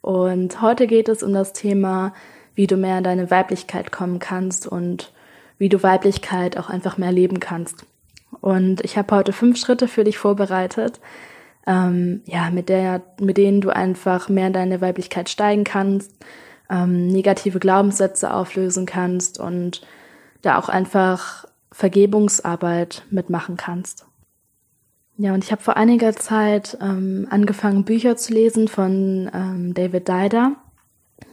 Und heute geht es um das Thema, wie du mehr in deine Weiblichkeit kommen kannst und wie du Weiblichkeit auch einfach mehr leben kannst. Und ich habe heute fünf Schritte für dich vorbereitet, ähm, ja, mit der, mit denen du einfach mehr in deine Weiblichkeit steigen kannst, ähm, negative Glaubenssätze auflösen kannst und da auch einfach Vergebungsarbeit mitmachen kannst. Ja, und ich habe vor einiger Zeit ähm, angefangen, Bücher zu lesen von ähm, David Dider.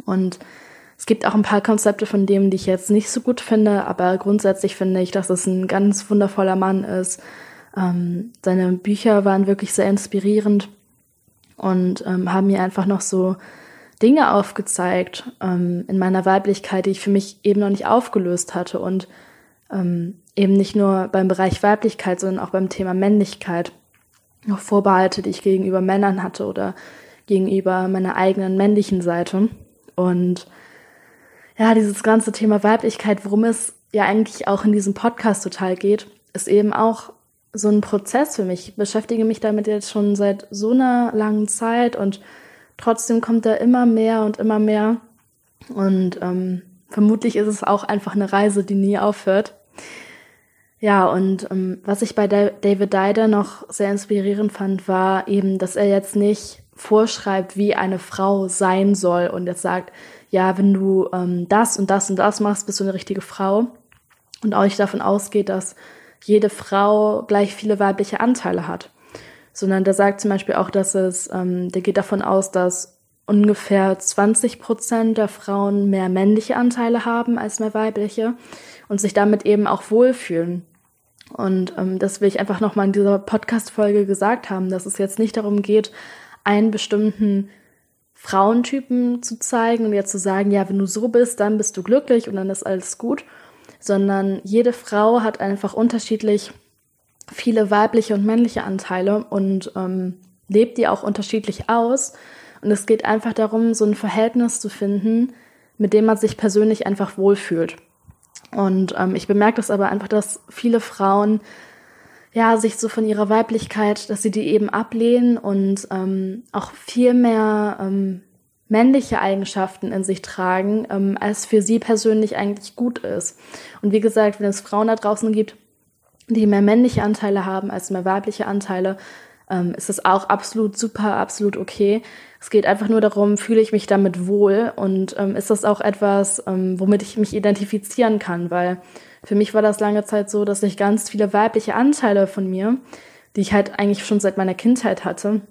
Und es gibt auch ein paar Konzepte von dem, die ich jetzt nicht so gut finde, aber grundsätzlich finde ich, dass es ein ganz wundervoller Mann ist. Ähm, seine Bücher waren wirklich sehr inspirierend und ähm, haben mir einfach noch so Dinge aufgezeigt ähm, in meiner Weiblichkeit, die ich für mich eben noch nicht aufgelöst hatte und ähm, eben nicht nur beim Bereich Weiblichkeit, sondern auch beim Thema Männlichkeit noch Vorbehalte, die ich gegenüber Männern hatte oder gegenüber meiner eigenen männlichen Seite. Und ja, dieses ganze Thema Weiblichkeit, worum es ja eigentlich auch in diesem Podcast total geht, ist eben auch so ein Prozess für mich. Ich beschäftige mich damit jetzt schon seit so einer langen Zeit und trotzdem kommt da immer mehr und immer mehr. Und ähm, vermutlich ist es auch einfach eine Reise, die nie aufhört. Ja, und ähm, was ich bei David Dider noch sehr inspirierend fand, war eben, dass er jetzt nicht vorschreibt, wie eine Frau sein soll und jetzt sagt, ja, wenn du ähm, das und das und das machst, bist du eine richtige Frau. Und auch nicht davon ausgeht, dass jede Frau gleich viele weibliche Anteile hat. Sondern der sagt zum Beispiel auch, dass es, ähm, der geht davon aus, dass ungefähr 20 Prozent der Frauen mehr männliche Anteile haben als mehr weibliche und sich damit eben auch wohlfühlen. Und ähm, das will ich einfach nochmal in dieser Podcast-Folge gesagt haben, dass es jetzt nicht darum geht, einen bestimmten Frauentypen zu zeigen und jetzt zu sagen, ja, wenn du so bist, dann bist du glücklich und dann ist alles gut, sondern jede Frau hat einfach unterschiedlich viele weibliche und männliche Anteile und ähm, lebt die auch unterschiedlich aus. Und es geht einfach darum, so ein Verhältnis zu finden, mit dem man sich persönlich einfach wohlfühlt. Und ähm, ich bemerke das aber einfach, dass viele Frauen ja sich so von ihrer Weiblichkeit, dass sie die eben ablehnen und ähm, auch viel mehr ähm, männliche Eigenschaften in sich tragen, ähm, als für sie persönlich eigentlich gut ist. Und wie gesagt, wenn es Frauen da draußen gibt, die mehr männliche Anteile haben als mehr weibliche Anteile, ähm, ist das auch absolut super, absolut okay. Es geht einfach nur darum, fühle ich mich damit wohl und ähm, ist das auch etwas, ähm, womit ich mich identifizieren kann, weil für mich war das lange Zeit so, dass ich ganz viele weibliche Anteile von mir, die ich halt eigentlich schon seit meiner Kindheit hatte,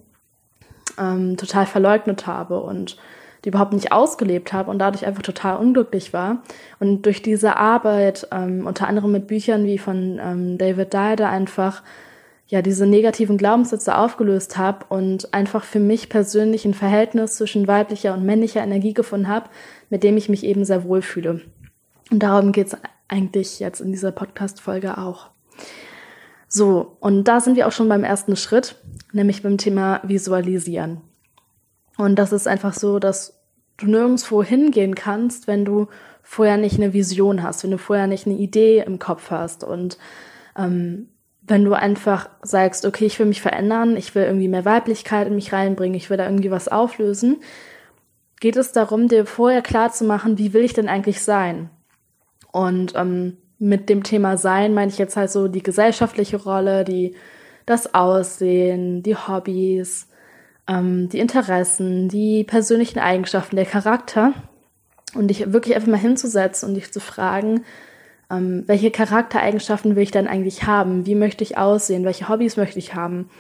ähm, total verleugnet habe und die überhaupt nicht ausgelebt habe und dadurch einfach total unglücklich war. Und durch diese Arbeit, ähm, unter anderem mit Büchern wie von ähm, David Dyer, einfach ja diese negativen Glaubenssätze aufgelöst habe und einfach für mich persönlich ein Verhältnis zwischen weiblicher und männlicher Energie gefunden habe, mit dem ich mich eben sehr wohl fühle. Und darum geht's eigentlich jetzt in dieser Podcast-Folge auch. So, und da sind wir auch schon beim ersten Schritt, nämlich beim Thema Visualisieren. Und das ist einfach so, dass du nirgendwo hingehen kannst, wenn du vorher nicht eine Vision hast, wenn du vorher nicht eine Idee im Kopf hast und ähm, wenn du einfach sagst, okay, ich will mich verändern, ich will irgendwie mehr Weiblichkeit in mich reinbringen, ich will da irgendwie was auflösen, geht es darum, dir vorher klar zu machen, wie will ich denn eigentlich sein? Und ähm, mit dem Thema Sein meine ich jetzt halt so die gesellschaftliche Rolle, die das Aussehen, die Hobbys, ähm, die Interessen, die persönlichen Eigenschaften, der Charakter. Und dich wirklich einfach mal hinzusetzen und dich zu fragen, ähm, welche Charaktereigenschaften will ich dann eigentlich haben? Wie möchte ich aussehen? Welche Hobbys möchte ich haben?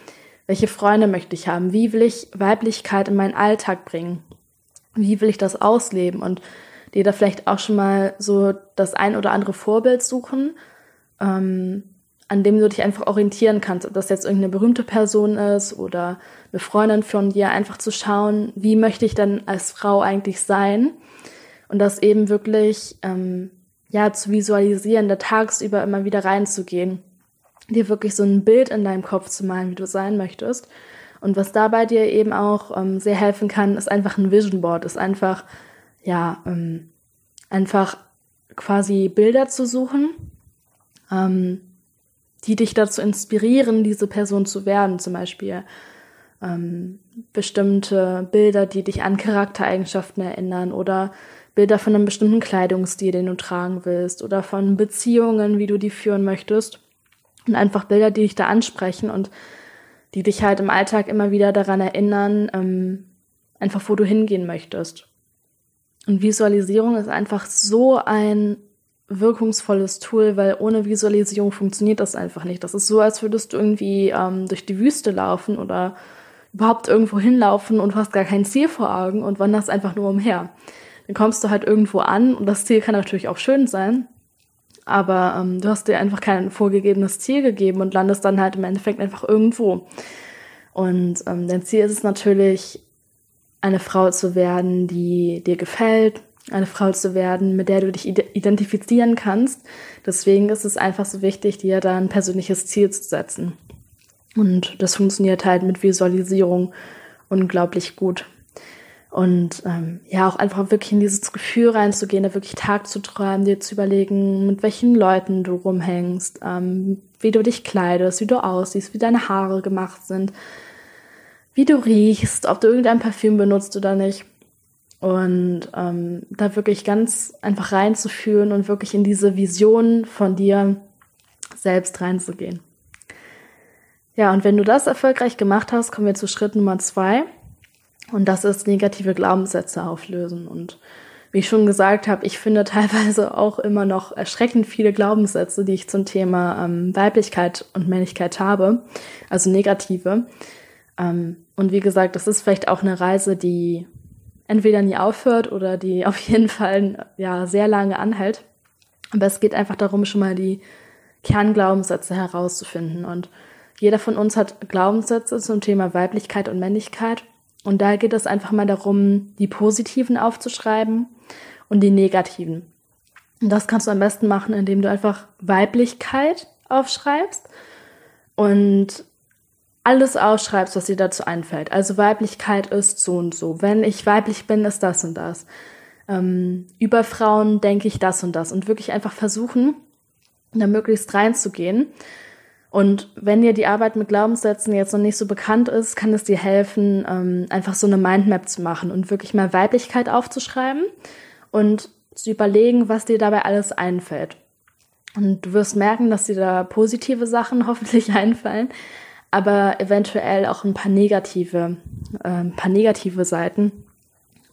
Welche Freunde möchte ich haben? Wie will ich Weiblichkeit in meinen Alltag bringen? Wie will ich das ausleben? Und dir da vielleicht auch schon mal so das ein oder andere Vorbild suchen. Ähm, an dem du dich einfach orientieren kannst, ob das jetzt irgendeine berühmte Person ist oder eine Freundin von dir, einfach zu schauen, wie möchte ich denn als Frau eigentlich sein und das eben wirklich ähm, ja zu visualisieren, da tagsüber immer wieder reinzugehen, dir wirklich so ein Bild in deinem Kopf zu malen, wie du sein möchtest. Und was dabei dir eben auch ähm, sehr helfen kann, ist einfach ein Vision Board, ist einfach ja ähm, einfach quasi Bilder zu suchen. Ähm, die dich dazu inspirieren, diese Person zu werden. Zum Beispiel ähm, bestimmte Bilder, die dich an Charaktereigenschaften erinnern oder Bilder von einem bestimmten Kleidungsstil, den du tragen willst oder von Beziehungen, wie du die führen möchtest. Und einfach Bilder, die dich da ansprechen und die dich halt im Alltag immer wieder daran erinnern, ähm, einfach wo du hingehen möchtest. Und Visualisierung ist einfach so ein wirkungsvolles Tool, weil ohne Visualisierung funktioniert das einfach nicht. Das ist so, als würdest du irgendwie ähm, durch die Wüste laufen oder überhaupt irgendwo hinlaufen und du hast gar kein Ziel vor Augen und wanderst einfach nur umher. Dann kommst du halt irgendwo an und das Ziel kann natürlich auch schön sein, aber ähm, du hast dir einfach kein vorgegebenes Ziel gegeben und landest dann halt im Endeffekt einfach irgendwo. Und ähm, dein Ziel ist es natürlich, eine Frau zu werden, die dir gefällt, eine Frau zu werden, mit der du dich identifizieren kannst. Deswegen ist es einfach so wichtig, dir da ein persönliches Ziel zu setzen. Und das funktioniert halt mit Visualisierung unglaublich gut. Und ähm, ja, auch einfach wirklich in dieses Gefühl reinzugehen, da wirklich Tag zu träumen, dir zu überlegen, mit welchen Leuten du rumhängst, ähm, wie du dich kleidest, wie du aussiehst, wie deine Haare gemacht sind, wie du riechst, ob du irgendein Parfüm benutzt oder nicht. Und ähm, da wirklich ganz einfach reinzuführen und wirklich in diese Vision von dir selbst reinzugehen. Ja, und wenn du das erfolgreich gemacht hast, kommen wir zu Schritt Nummer zwei. Und das ist negative Glaubenssätze auflösen. Und wie ich schon gesagt habe, ich finde teilweise auch immer noch erschreckend viele Glaubenssätze, die ich zum Thema ähm, Weiblichkeit und Männlichkeit habe, also negative. Ähm, und wie gesagt, das ist vielleicht auch eine Reise, die entweder nie aufhört oder die auf jeden Fall ja sehr lange anhält. Aber es geht einfach darum, schon mal die Kernglaubenssätze herauszufinden. Und jeder von uns hat Glaubenssätze zum Thema Weiblichkeit und Männlichkeit. Und da geht es einfach mal darum, die positiven aufzuschreiben und die negativen. Und das kannst du am besten machen, indem du einfach Weiblichkeit aufschreibst und alles ausschreibst, was dir dazu einfällt. Also Weiblichkeit ist so und so. Wenn ich weiblich bin, ist das und das. Ähm, über Frauen denke ich das und das. Und wirklich einfach versuchen, da möglichst reinzugehen. Und wenn dir die Arbeit mit Glaubenssätzen jetzt noch nicht so bekannt ist, kann es dir helfen, ähm, einfach so eine Mindmap zu machen und wirklich mal Weiblichkeit aufzuschreiben und zu überlegen, was dir dabei alles einfällt. Und du wirst merken, dass dir da positive Sachen hoffentlich einfallen, aber eventuell auch ein paar negative, äh, ein paar negative Seiten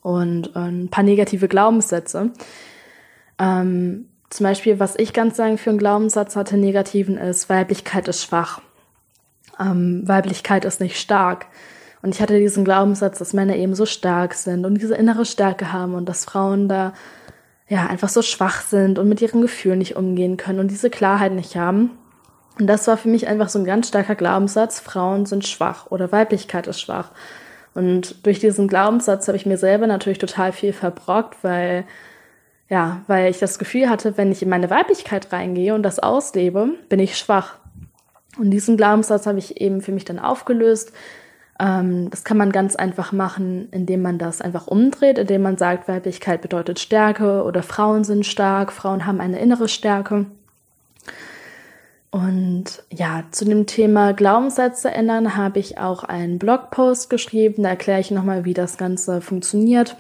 und äh, ein paar negative Glaubenssätze. Ähm, zum Beispiel, was ich ganz sagen für einen Glaubenssatz hatte, negativen ist, Weiblichkeit ist schwach. Ähm, Weiblichkeit ist nicht stark. Und ich hatte diesen Glaubenssatz, dass Männer eben so stark sind und diese innere Stärke haben und dass Frauen da ja einfach so schwach sind und mit ihren Gefühlen nicht umgehen können und diese Klarheit nicht haben. Und das war für mich einfach so ein ganz starker Glaubenssatz, Frauen sind schwach oder Weiblichkeit ist schwach. Und durch diesen Glaubenssatz habe ich mir selber natürlich total viel verbrockt, weil, ja, weil ich das Gefühl hatte, wenn ich in meine Weiblichkeit reingehe und das auslebe, bin ich schwach. Und diesen Glaubenssatz habe ich eben für mich dann aufgelöst. Ähm, das kann man ganz einfach machen, indem man das einfach umdreht, indem man sagt, Weiblichkeit bedeutet Stärke oder Frauen sind stark, Frauen haben eine innere Stärke. Und ja, zu dem Thema Glaubenssätze ändern habe ich auch einen Blogpost geschrieben. Da erkläre ich nochmal, wie das Ganze funktioniert.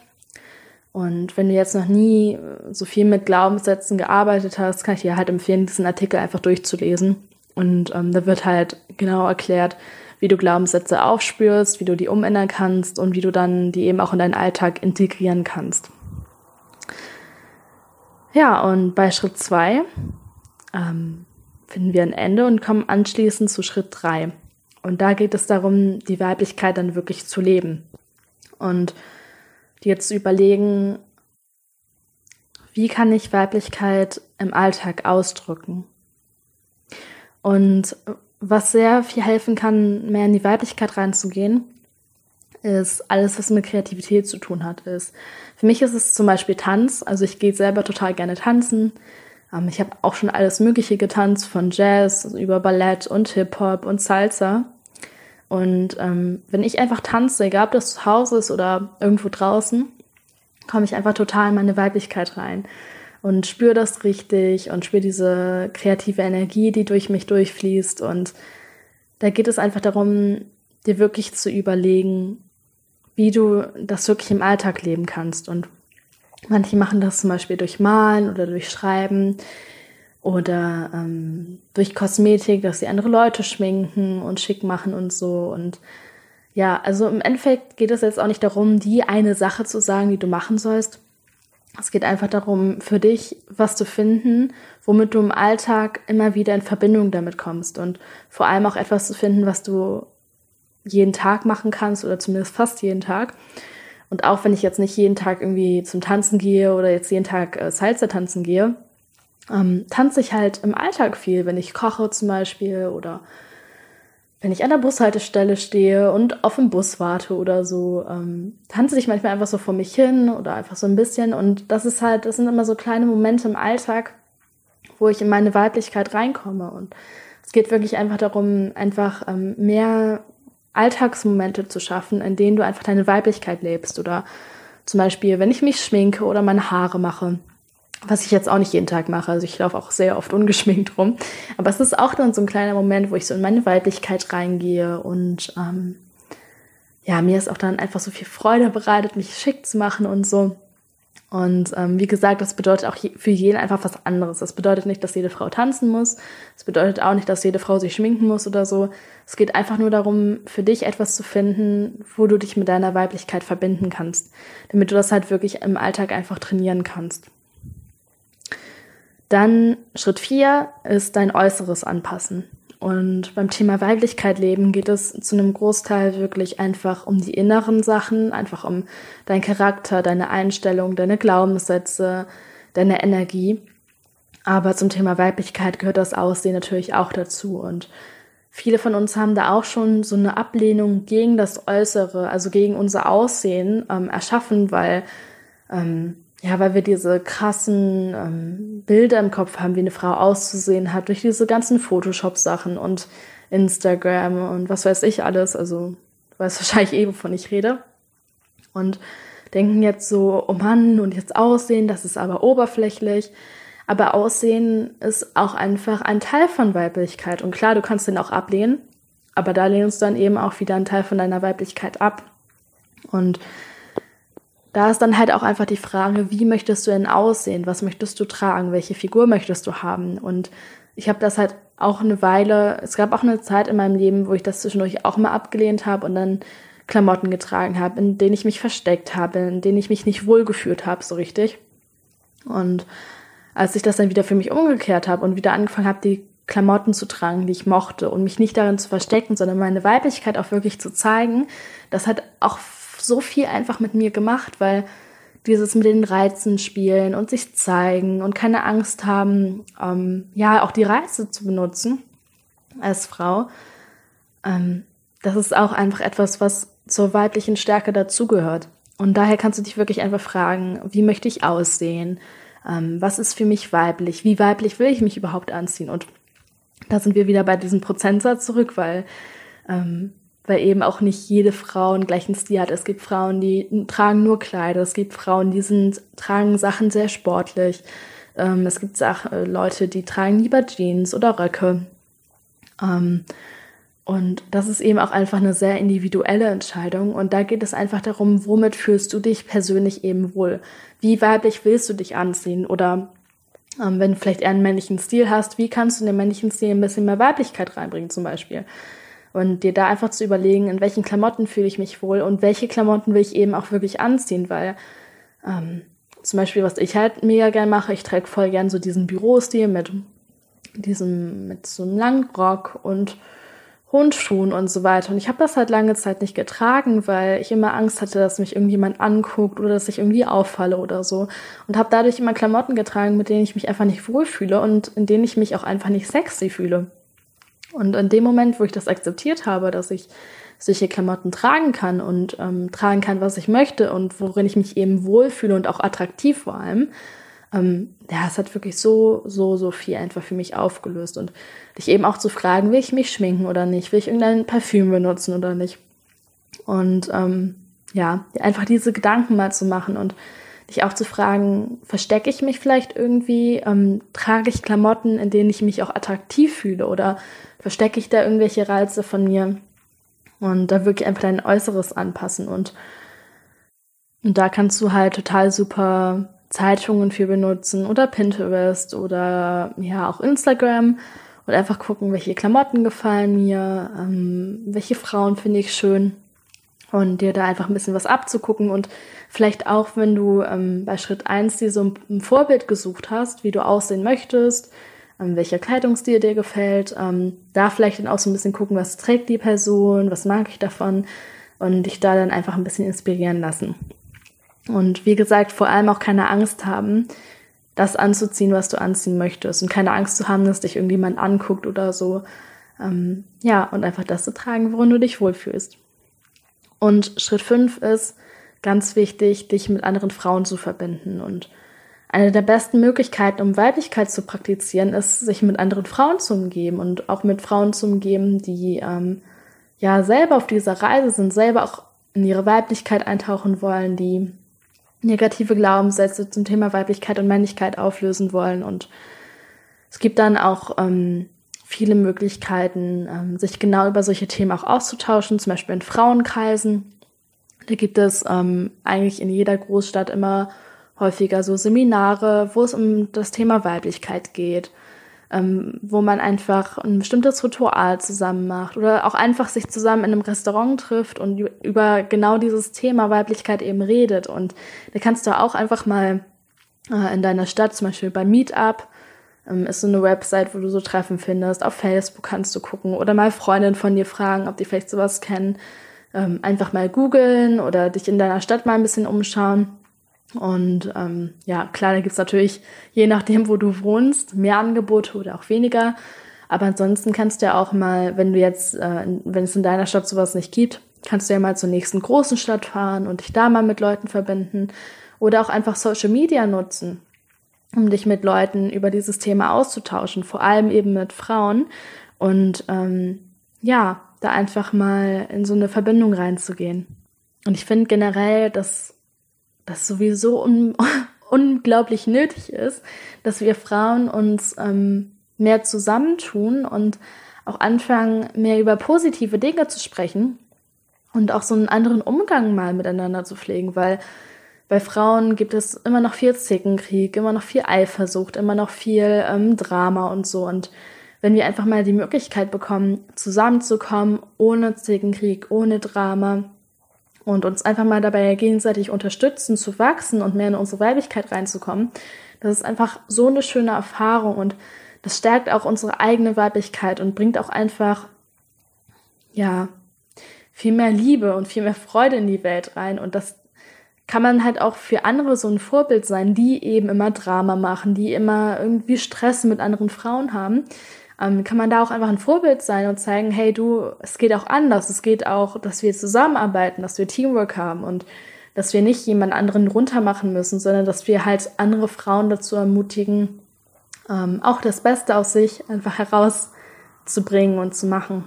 Und wenn du jetzt noch nie so viel mit Glaubenssätzen gearbeitet hast, kann ich dir halt empfehlen, diesen Artikel einfach durchzulesen. Und ähm, da wird halt genau erklärt, wie du Glaubenssätze aufspürst, wie du die umändern kannst und wie du dann die eben auch in deinen Alltag integrieren kannst. Ja, und bei Schritt zwei ähm, finden wir ein Ende und kommen anschließend zu Schritt drei. Und da geht es darum, die Weiblichkeit dann wirklich zu leben. Und dir zu überlegen, wie kann ich Weiblichkeit im Alltag ausdrücken? Und was sehr viel helfen kann, mehr in die Weiblichkeit reinzugehen, ist alles, was mit Kreativität zu tun hat. Ist für mich ist es zum Beispiel Tanz. Also ich gehe selber total gerne tanzen. Ähm, ich habe auch schon alles Mögliche getanzt, von Jazz über Ballett und Hip Hop und Salsa. Und ähm, wenn ich einfach tanze, egal ob das zu Hause ist oder irgendwo draußen, komme ich einfach total in meine Weiblichkeit rein und spüre das richtig und spüre diese kreative Energie, die durch mich durchfließt. Und da geht es einfach darum, dir wirklich zu überlegen, wie du das wirklich im Alltag leben kannst. Und manche machen das zum Beispiel durch Malen oder durch Schreiben oder ähm, durch Kosmetik, dass sie andere Leute schminken und schick machen und so. Und ja, also im Endeffekt geht es jetzt auch nicht darum, die eine Sache zu sagen, die du machen sollst. Es geht einfach darum, für dich was zu finden, womit du im Alltag immer wieder in Verbindung damit kommst und vor allem auch etwas zu finden, was du jeden Tag machen kannst oder zumindest fast jeden Tag. Und auch wenn ich jetzt nicht jeden Tag irgendwie zum Tanzen gehe oder jetzt jeden Tag äh, Salsa tanzen gehe, ähm, tanze ich halt im Alltag viel, wenn ich koche zum Beispiel oder wenn ich an der Bushaltestelle stehe und auf dem Bus warte oder so, ähm, tanze ich manchmal einfach so vor mich hin oder einfach so ein bisschen. Und das ist halt, das sind immer so kleine Momente im Alltag, wo ich in meine Weiblichkeit reinkomme. Und es geht wirklich einfach darum, einfach ähm, mehr Alltagsmomente zu schaffen, in denen du einfach deine Weiblichkeit lebst. Oder zum Beispiel, wenn ich mich schminke oder meine Haare mache, was ich jetzt auch nicht jeden Tag mache. Also ich laufe auch sehr oft ungeschminkt rum. Aber es ist auch dann so ein kleiner Moment, wo ich so in meine Weiblichkeit reingehe und ähm, ja, mir ist auch dann einfach so viel Freude bereitet, mich schick zu machen und so. Und ähm, wie gesagt, das bedeutet auch für jeden einfach was anderes. Das bedeutet nicht, dass jede Frau tanzen muss. Es bedeutet auch nicht, dass jede Frau sich schminken muss oder so. Es geht einfach nur darum, für dich etwas zu finden, wo du dich mit deiner Weiblichkeit verbinden kannst, damit du das halt wirklich im Alltag einfach trainieren kannst. Dann Schritt vier ist dein Äußeres anpassen. Und beim Thema Weiblichkeit leben geht es zu einem Großteil wirklich einfach um die inneren Sachen, einfach um dein Charakter, deine Einstellung, deine Glaubenssätze, deine Energie. Aber zum Thema Weiblichkeit gehört das Aussehen natürlich auch dazu. Und viele von uns haben da auch schon so eine Ablehnung gegen das Äußere, also gegen unser Aussehen ähm, erschaffen, weil ähm, ja, weil wir diese krassen ähm, Bilder im Kopf haben, wie eine Frau auszusehen hat, durch diese ganzen Photoshop-Sachen und Instagram und was weiß ich alles. Also, du weißt wahrscheinlich eh, wovon ich rede. Und denken jetzt so, oh Mann, und jetzt Aussehen, das ist aber oberflächlich. Aber Aussehen ist auch einfach ein Teil von Weiblichkeit. Und klar, du kannst den auch ablehnen, aber da lehnst du dann eben auch wieder einen Teil von deiner Weiblichkeit ab. Und da ist dann halt auch einfach die Frage, wie möchtest du denn aussehen? Was möchtest du tragen? Welche Figur möchtest du haben? Und ich habe das halt auch eine Weile, es gab auch eine Zeit in meinem Leben, wo ich das zwischendurch auch mal abgelehnt habe und dann Klamotten getragen habe, in denen ich mich versteckt habe, in denen ich mich nicht wohlgefühlt habe, so richtig. Und als ich das dann wieder für mich umgekehrt habe und wieder angefangen habe, die Klamotten zu tragen, die ich mochte und mich nicht darin zu verstecken, sondern meine Weiblichkeit auch wirklich zu zeigen, das hat auch so viel einfach mit mir gemacht, weil dieses mit den Reizen spielen und sich zeigen und keine Angst haben, ähm, ja, auch die Reize zu benutzen als Frau, ähm, das ist auch einfach etwas, was zur weiblichen Stärke dazugehört. Und daher kannst du dich wirklich einfach fragen, wie möchte ich aussehen? Ähm, was ist für mich weiblich? Wie weiblich will ich mich überhaupt anziehen? Und da sind wir wieder bei diesem Prozentsatz zurück, weil ähm, weil eben auch nicht jede Frau einen gleichen Stil hat. Es gibt Frauen, die tragen nur Kleider, es gibt Frauen, die sind, tragen Sachen sehr sportlich. Ähm, es gibt Sach äh, Leute, die tragen lieber Jeans oder Röcke. Ähm, und das ist eben auch einfach eine sehr individuelle Entscheidung. Und da geht es einfach darum, womit fühlst du dich persönlich eben wohl? Wie weiblich willst du dich anziehen? Oder ähm, wenn du vielleicht eher einen männlichen Stil hast, wie kannst du in den männlichen Stil ein bisschen mehr Weiblichkeit reinbringen zum Beispiel? Und dir da einfach zu überlegen, in welchen Klamotten fühle ich mich wohl und welche Klamotten will ich eben auch wirklich anziehen, weil ähm, zum Beispiel, was ich halt mega gern mache, ich trage voll gern so diesen Bürostil mit diesem, mit so einem Langrock und Hundschuhen und so weiter. Und ich habe das halt lange Zeit nicht getragen, weil ich immer Angst hatte, dass mich irgendjemand anguckt oder dass ich irgendwie auffalle oder so. Und habe dadurch immer Klamotten getragen, mit denen ich mich einfach nicht wohlfühle und in denen ich mich auch einfach nicht sexy fühle. Und in dem Moment, wo ich das akzeptiert habe, dass ich solche Klamotten tragen kann und ähm, tragen kann, was ich möchte und worin ich mich eben wohlfühle und auch attraktiv vor allem, ähm, ja, es hat wirklich so, so, so viel einfach für mich aufgelöst. Und dich eben auch zu fragen, will ich mich schminken oder nicht, will ich irgendein Parfüm benutzen oder nicht. Und ähm, ja, einfach diese Gedanken mal zu machen und dich auch zu fragen, verstecke ich mich vielleicht irgendwie, ähm, trage ich Klamotten, in denen ich mich auch attraktiv fühle? Oder verstecke ich da irgendwelche Reize von mir und da wirklich einfach dein Äußeres anpassen? Und, und da kannst du halt total super Zeitungen für benutzen oder Pinterest oder ja auch Instagram und einfach gucken, welche Klamotten gefallen mir, ähm, welche Frauen finde ich schön und dir da einfach ein bisschen was abzugucken und vielleicht auch, wenn du ähm, bei Schritt eins dir so ein, Vorbild gesucht hast, wie du aussehen möchtest, ähm, welcher Kleidungsstil dir gefällt, ähm, da vielleicht dann auch so ein bisschen gucken, was trägt die Person, was mag ich davon und dich da dann einfach ein bisschen inspirieren lassen. Und wie gesagt, vor allem auch keine Angst haben, das anzuziehen, was du anziehen möchtest und keine Angst zu haben, dass dich irgendjemand anguckt oder so. Ähm, ja, und einfach das zu tragen, worin du dich wohlfühlst. Und Schritt fünf ist ganz wichtig, dich mit anderen Frauen zu verbinden. Und eine der besten Möglichkeiten, um Weiblichkeit zu praktizieren, ist, sich mit anderen Frauen zu umgeben und auch mit Frauen zu umgeben, die ähm, ja selber auf dieser Reise sind, selber auch in ihre Weiblichkeit eintauchen wollen, die negative Glaubenssätze zum Thema Weiblichkeit und Männlichkeit auflösen wollen. Und es gibt dann auch ähm, viele Möglichkeiten, ähm, sich genau über solche Themen auch auszutauschen, zum Beispiel in Frauenkreisen. Da gibt es ähm, eigentlich in jeder Großstadt immer häufiger so Seminare, wo es um das Thema Weiblichkeit geht, ähm, wo man einfach ein bestimmtes Ritual zusammen macht oder auch einfach sich zusammen in einem Restaurant trifft und über genau dieses Thema Weiblichkeit eben redet. Und da kannst du auch einfach mal äh, in deiner Stadt, zum Beispiel bei Meetup, ist so eine Website, wo du so Treffen findest. Auf Facebook kannst du gucken oder mal Freundinnen von dir fragen, ob die vielleicht sowas kennen. Ähm, einfach mal googeln oder dich in deiner Stadt mal ein bisschen umschauen. Und ähm, ja, klar, da gibt's natürlich, je nachdem, wo du wohnst, mehr Angebote oder auch weniger. Aber ansonsten kannst du ja auch mal, wenn du jetzt, äh, wenn es in deiner Stadt sowas nicht gibt, kannst du ja mal zur nächsten großen Stadt fahren und dich da mal mit Leuten verbinden. Oder auch einfach Social Media nutzen um dich mit Leuten über dieses Thema auszutauschen, vor allem eben mit Frauen und ähm, ja, da einfach mal in so eine Verbindung reinzugehen. Und ich finde generell, dass das sowieso un unglaublich nötig ist, dass wir Frauen uns ähm, mehr zusammentun und auch anfangen, mehr über positive Dinge zu sprechen und auch so einen anderen Umgang mal miteinander zu pflegen, weil bei Frauen gibt es immer noch viel Zickenkrieg, immer noch viel Eifersucht, immer noch viel ähm, Drama und so. Und wenn wir einfach mal die Möglichkeit bekommen, zusammenzukommen, ohne Zickenkrieg, ohne Drama und uns einfach mal dabei gegenseitig unterstützen, zu wachsen und mehr in unsere Weiblichkeit reinzukommen, das ist einfach so eine schöne Erfahrung und das stärkt auch unsere eigene Weiblichkeit und bringt auch einfach, ja, viel mehr Liebe und viel mehr Freude in die Welt rein und das kann man halt auch für andere so ein Vorbild sein, die eben immer Drama machen, die immer irgendwie Stress mit anderen Frauen haben. Ähm, kann man da auch einfach ein Vorbild sein und zeigen, hey du, es geht auch anders, es geht auch, dass wir zusammenarbeiten, dass wir Teamwork haben und dass wir nicht jemand anderen runtermachen müssen, sondern dass wir halt andere Frauen dazu ermutigen, ähm, auch das Beste aus sich einfach herauszubringen und zu machen.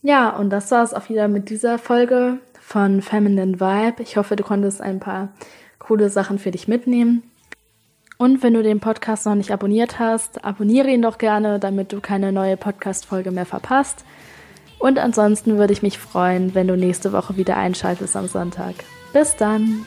Ja, und das war es auch wieder mit dieser Folge von Feminine Vibe. Ich hoffe, du konntest ein paar coole Sachen für dich mitnehmen. Und wenn du den Podcast noch nicht abonniert hast, abonniere ihn doch gerne, damit du keine neue Podcast-Folge mehr verpasst. Und ansonsten würde ich mich freuen, wenn du nächste Woche wieder einschaltest am Sonntag. Bis dann!